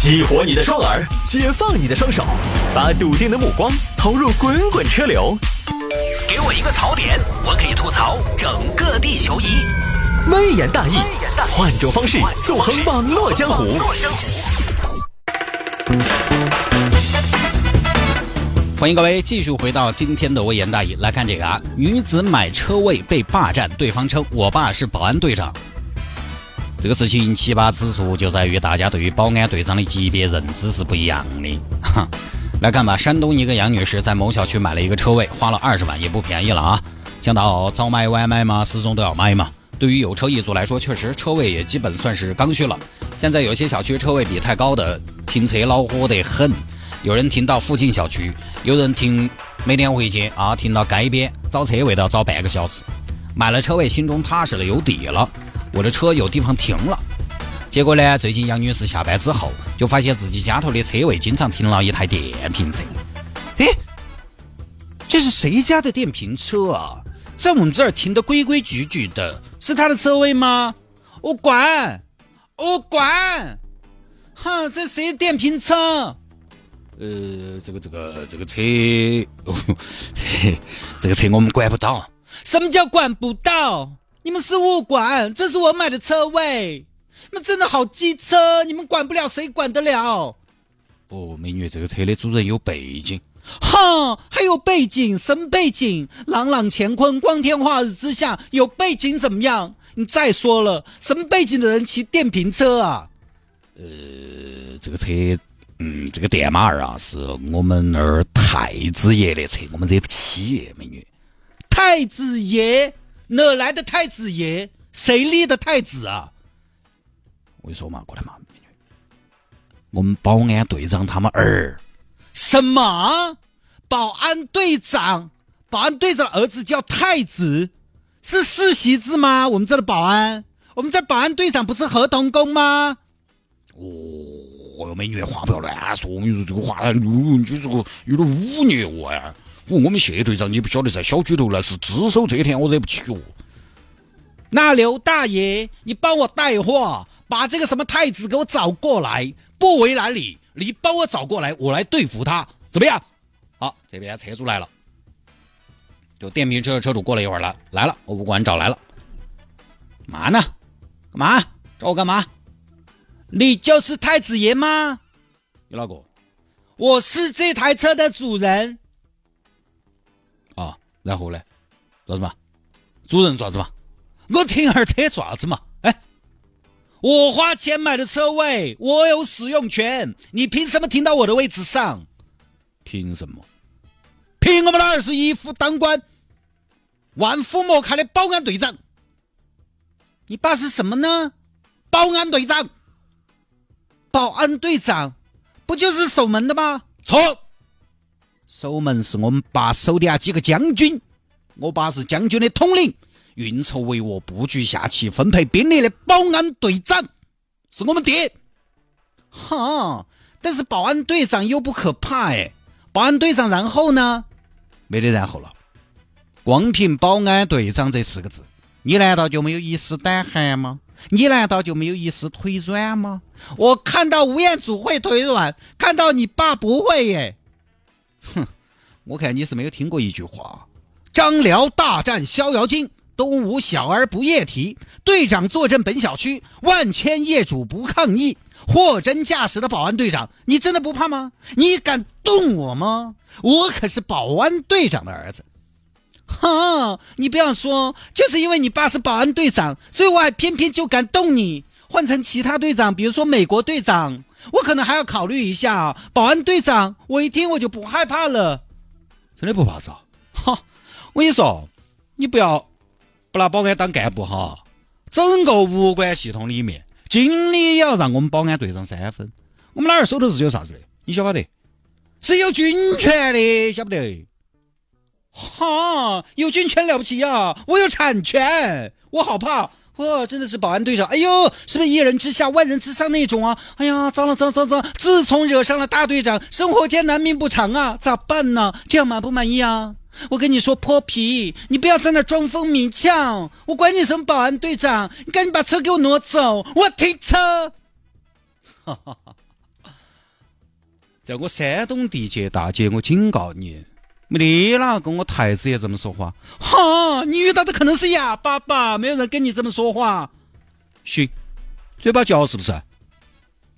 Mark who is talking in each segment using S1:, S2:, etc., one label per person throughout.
S1: 激活你的双耳，解放你的双手，把笃定的目光投入滚滚车流。给我一个槽点，我可以吐槽整个地球仪。微言大义，换种方式纵横网络江湖。
S2: 欢迎各位继续回到今天的微言大义，来看这个啊，女子买车位被霸占，对方称我爸是保安队长。这个事情奇葩之处就在于大家对于保安队长的级别认知是不一样的。哈，来看吧，山东一个杨女士在某小区买了一个车位，花了二十万，也不便宜了啊。想到早买晚买嘛，始终都要买嘛。对于有车一族来说，确实车位也基本算是刚需了。现在有些小区车位比太高的，停车恼火得很。有人停到附近小区，有人停每天回去啊，停到街边找车位都要找半个小时。买了车位，心中踏实了，有底了。我的车有地方停了，结果呢？最近杨女士下班之后，就发现自己家头的车位经常停了一台电瓶车。哎，这是谁家的电瓶车啊？在我们这儿停的规规矩矩的，是他的车位吗？我管，我管！哼，这谁电瓶车？呃，这个这个这个车，这个车我们管不到。什么叫管不到？你们是物管，这是我买的车位。你们真的好机车，你们管不了，谁管得了？哦，美女，这个车的主人有背景。哈，还有背景？什么背景？朗朗乾坤，光天化日之下，有背景怎么样？你再说了，什么背景的人骑电瓶车啊？呃，这个车，嗯，这个电马儿啊，是我们那儿太子爷的车，我们惹不起，美女。太子爷。哪来的太子爷？谁立的太子啊？我跟你说嘛，过来嘛，美女，我们保安队长他们儿。什么？保安队长？保安队长的儿子叫太子？是世袭制吗？我们这的保安，我们这保安队长不是合同工吗？哦，美女，话不要乱说，我跟你说这个话，你这个有点污蔑我呀。我我们谢队长，你不晓得在小区头那是只手遮天，我惹不起哦。那刘大爷，你帮我带话，把这个什么太子给我找过来，不为难你，你帮我找过来，我来对付他，怎么样？好，这边车主来了，就电瓶车的车主过了一会儿了，来了，我不管找来了，嘛呢？干嘛？找我干嘛？你就是太子爷吗？你哪个？我是这台车的主人。然后呢？做什么？主人做什么？我停下车做啥子嘛？哎，我花钱买的车位，我有使用权。你凭什么停到我的位置上？凭什么？凭我们那儿是一夫当关、万夫莫开的保安队长。你爸是什么呢？保安队长。保安队长不就是守门的吗？错。守门是我们爸守的啊几个将军，我爸是将军的统领，运筹帷幄、布局下棋、分配兵力的保安队长是我们爹。哈，但是保安队长又不可怕哎，保安队长然后呢？没得然后了，光凭保安队长这四个字，你难道就没有一丝胆寒吗？你难道就没有一丝腿软吗？我看到吴彦祖会腿软，看到你爸不会耶。哼，我看你是没有听过一句话：“张辽大战逍遥津，东吴小儿不夜啼。队长坐镇本小区，万千业主不抗议。货真价实的保安队长，你真的不怕吗？你敢动我吗？我可是保安队长的儿子。哈，你不要说，就是因为你爸是保安队长，所以我还偏偏就敢动你。换成其他队长，比如说美国队长。”我可能还要考虑一下，保安队长，我一听我就不害怕了，
S3: 真的不怕是吧？
S2: 哈，我跟你说，你不要不拿保安当干部哈，整个物管系统里面，经理也要让我们保安队长三分。我们哪儿手头是有啥子的？你晓不得？是有军权的，晓不得？哈，有军权了不起呀！我有产权，我好怕。哇，真的是保安队长！哎呦，是不是一人之下万人之上那种啊？哎呀，糟了糟糟糟！自从惹上了大队长，生活艰难命不长啊，咋办呢？这样满不满意啊？我跟你说，泼皮，你不要在那装疯迷呛！我管你什么保安队长，你赶紧把车给我挪走，我停车！哈哈哈，在我山东地界，大姐，我警告你，没得哪跟我太子爷这么说话。哈，你遇到的可能是哑巴吧？没有人跟你这么说话。行，嘴巴嚼是不是？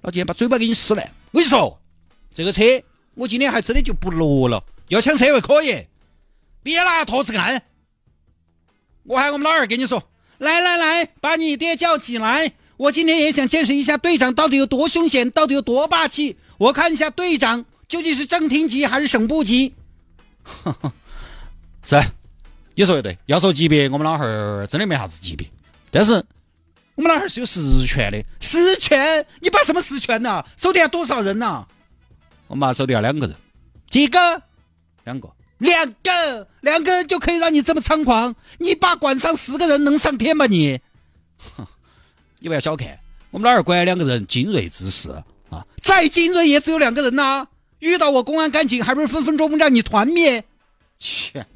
S2: 老姐把嘴巴给你撕烂。我跟你说，这个车我今天还真的就不挪了。要抢车位可以，别拿坨子干。我喊我们老二跟你说，来来来，把你爹叫起来。我今天也想见识一下队长到底有多凶险，到底有多霸气。我看一下队长究竟是正厅级还是省部级。是，你说的对。要说级别，我们老汉儿真的没啥子级别，但是我们老汉儿是有实权的。实权？你把什么实权呐？手底下多少人呐？我们手底下两个人。几个？两个。两个，两个人就可以让你这么猖狂？你把管上四个人能上天吗？你？哼，你不要小看我们老二管两个人，精锐之士。啊，再精锐也只有两个人呐！遇到我公安干警，还不是分分钟让你团灭？切，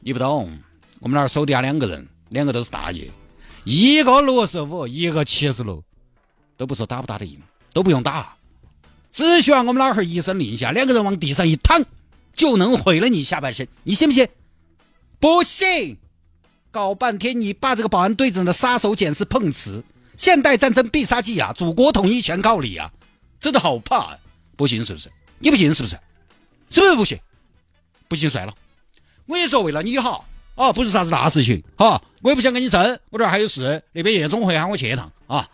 S2: 你不懂，我们那儿手底下两个人，两个都是大爷，一个六十五，一个七十六，都不说打不打得赢，都不用打，只需要我们老汉儿一声令下，两个人往地上一躺，就能毁了你下半身，你信不信？不信！搞半天你把这个保安队长的杀手锏是碰瓷，现代战争必杀技啊，祖国统一全靠你啊！真的好怕，不行是不是？你不信是不是？是不是不信？不信算了。我跟你说，为了你好，哦，不是啥子大事情，哈，我也不想跟你争。我这儿还有事，那边夜总会喊我去一趟啊。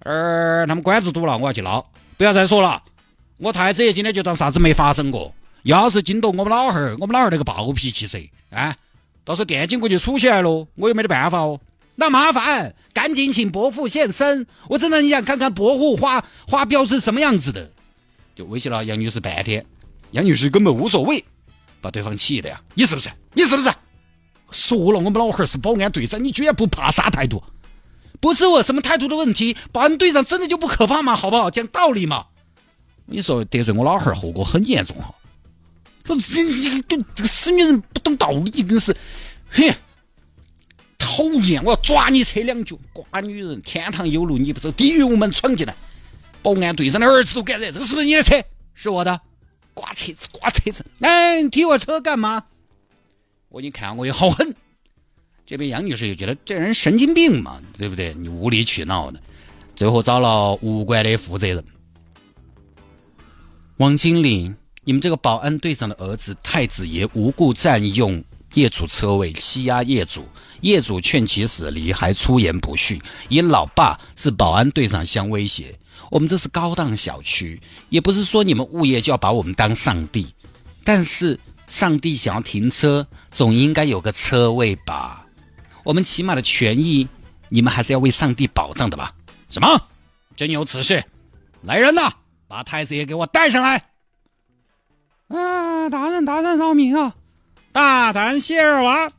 S2: 而他们管子堵了，我要去捞。不要再说了，我太子爷今天就当啥子没发生过。要是惊动我们老汉儿，我们老汉儿那个暴脾气噻，啊，到时候电警过去处起来喽，我又没得办法哦。那麻烦，赶紧请伯父现身，我真的很想看看伯父花花标是什么样子的。就威胁了杨女士半天，杨女士根本无所谓，把对方气的呀！你是不是？你是不是？说了，我们老汉儿是保安队长，你居然不怕啥态度？不是我什么态度的问题，保安队长真的就不可怕吗？好不好？讲道理嘛！你说得罪我老汉儿，后果很严重哈！说这这这个死女人不懂道理，真是，哼！讨厌！我要抓你扯两脚！瓜女人，天堂有路你不走，地狱无门闯进来。保安队长的儿子都敢惹，这个是不是你的车？是我的。刮车子，刮车子！哎，你踢我车干嘛？我你看我也好狠。这边杨女士又觉得这人神经病嘛，对不对？你无理取闹的，最后找了物管的负责人。王经理，你们这个保安队长的儿子太子爷无故占用。业主车位欺压业主，业主劝其驶离，还出言不逊，以老爸是保安队长相威胁。我们这是高档小区，也不是说你们物业就要把我们当上帝。但是上帝想要停车，总应该有个车位吧？我们起码的权益，你们还是要为上帝保障的吧？什么？真有此事？来人呐，把太子爷给我带上来！啊，大人，大人饶命啊！大胆谢尔瓦，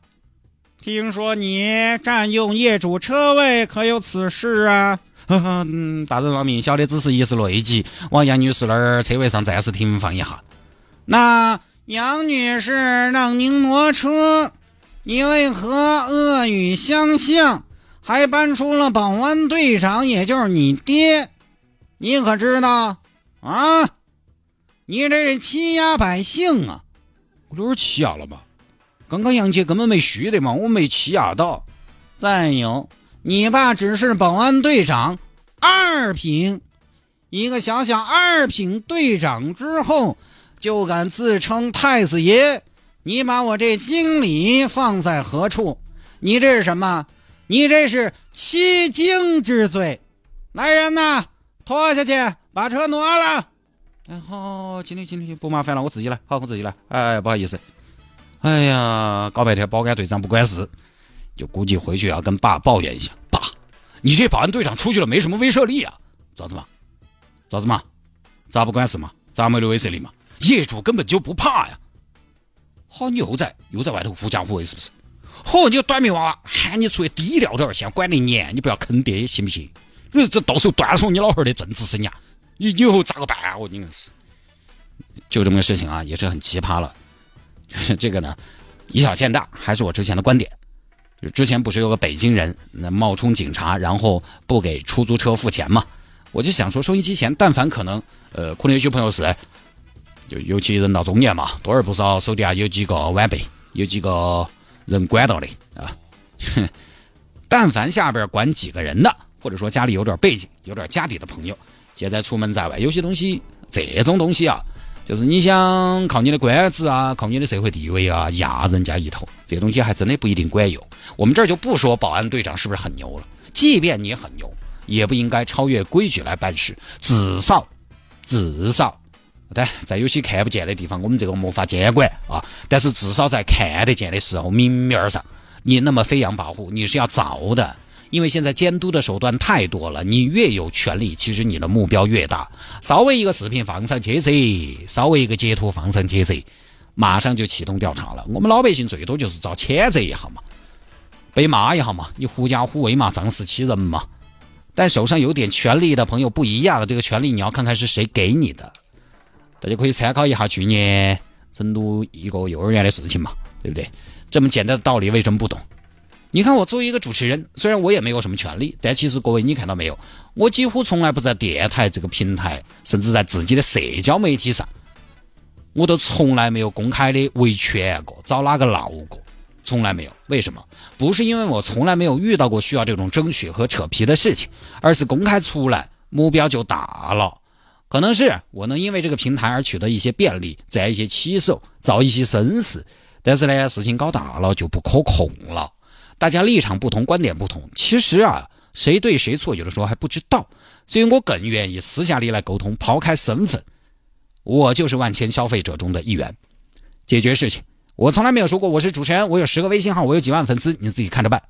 S2: 听说你占用业主车位，可有此事啊？呵呵，大人饶命，小的只是一时内急，往杨女士那儿车位上暂时停放一下。那杨女士让您挪车，你为何恶语相向，还搬出了保安队长，也就是你爹？你可知道啊？你这是欺压百姓啊！我都是欺压了吧？刚刚杨姐根本没虚的嘛，我没欺压到。再有，你爸只是保安队长，二品，一个小小二品队长之后，就敢自称太子爷？你把我这经理放在何处？你这是什么？你这是欺经之罪！来人呐，拖下去，把车挪了。哎，好，经理，经理，不麻烦了，我自己来。好，我自己来。哎，不好意思。哎呀，搞半天保安队长不管事，就估计回去要跟爸抱怨一下。爸，你这保安队长出去了没什么威慑力啊？咋子嘛？咋子嘛？咋不管事嘛？咋没得威慑力嘛？业主根本就不怕呀！好，你又在又在外头狐假虎威是不是？好，你个短命娃娃，喊你出去低调点，先管得严，你不要坑爹，行不行？你这到时候断送你老汉儿的政治生涯，你以后咋个办啊？我你个是，就这么个事情啊，也是很奇葩了。就 是这个呢，以小见大，还是我之前的观点。之前不是有个北京人那冒充警察，然后不给出租车付钱嘛？我就想说，收音机前，但凡可能，呃，可能有些朋友是，就尤其人到中年嘛，多而不少，手底下有几个晚辈，有几个人管到的啊。但凡下边管几个人的，或者说家里有点背景、有点家底的朋友，现在出门在外，有些东西，这种东西啊，就是你想靠你的官职啊，靠你的社会地位啊压人家一头，这东西还真的不一定管用。我们这儿就不说保安队长是不是很牛了，即便你很牛，也不应该超越规矩来办事。至少，至少，对，在有些看不见的地方，我们这个没法监管啊。但是至少在看得见的时候，明面上。你那么飞扬跋扈，你是要遭的，因为现在监督的手段太多了。你越有权利，其实你的目标越大。稍微一个视频放上去噻，稍微一个截图放上去噻，马上就启动调查了。我们老百姓最多就是遭谴责一下嘛，被骂一下嘛，你狐假虎威嘛，仗势欺人嘛。但手上有点权力的朋友不一样，这个权利你要看看是谁给你的。大家可以参考一下去年成都一个幼儿园的事情嘛，对不对？这么简单的道理为什么不懂？你看我作为一个主持人，虽然我也没有什么权利，但其实各位你看到没有？我几乎从来不在电台这个平台，甚至在自己的社交媒体上，我都从来没有公开的维权过，找哪个闹过，从来没有。为什么？不是因为我从来没有遇到过需要这种争取和扯皮的事情，而是公开出来目标就大了。可能是我能因为这个平台而取得一些便利，在一些起手，造一些声势。但是呢，事情搞大了就不可控了。大家立场不同，观点不同，其实啊，谁对谁错，有的时候还不知道。所以我更愿意私下里来沟通，抛开身份，我就是万千消费者中的一员，解决事情。我从来没有说过我是主持人，我有十个微信号，我有几万粉丝，你自己看着办。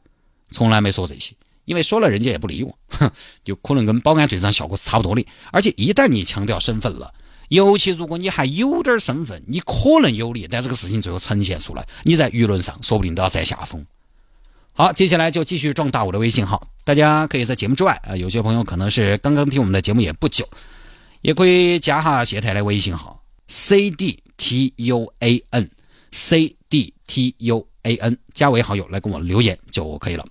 S2: 从来没说这些，因为说了人家也不理我，哼，就可能跟保安队长效果是差不多的。而且一旦你强调身份了。尤其如果你还有点身份，你可能有利，但这个事情最后呈现出来，你在舆论上说不定都要占下风。好，接下来就继续壮大我的微信号，大家可以在节目之外啊，有些朋友可能是刚刚听我们的节目也不久，也可以加哈谢太的微信号 c d t u a n c d t u a n，加为好友来跟我留言就可以了。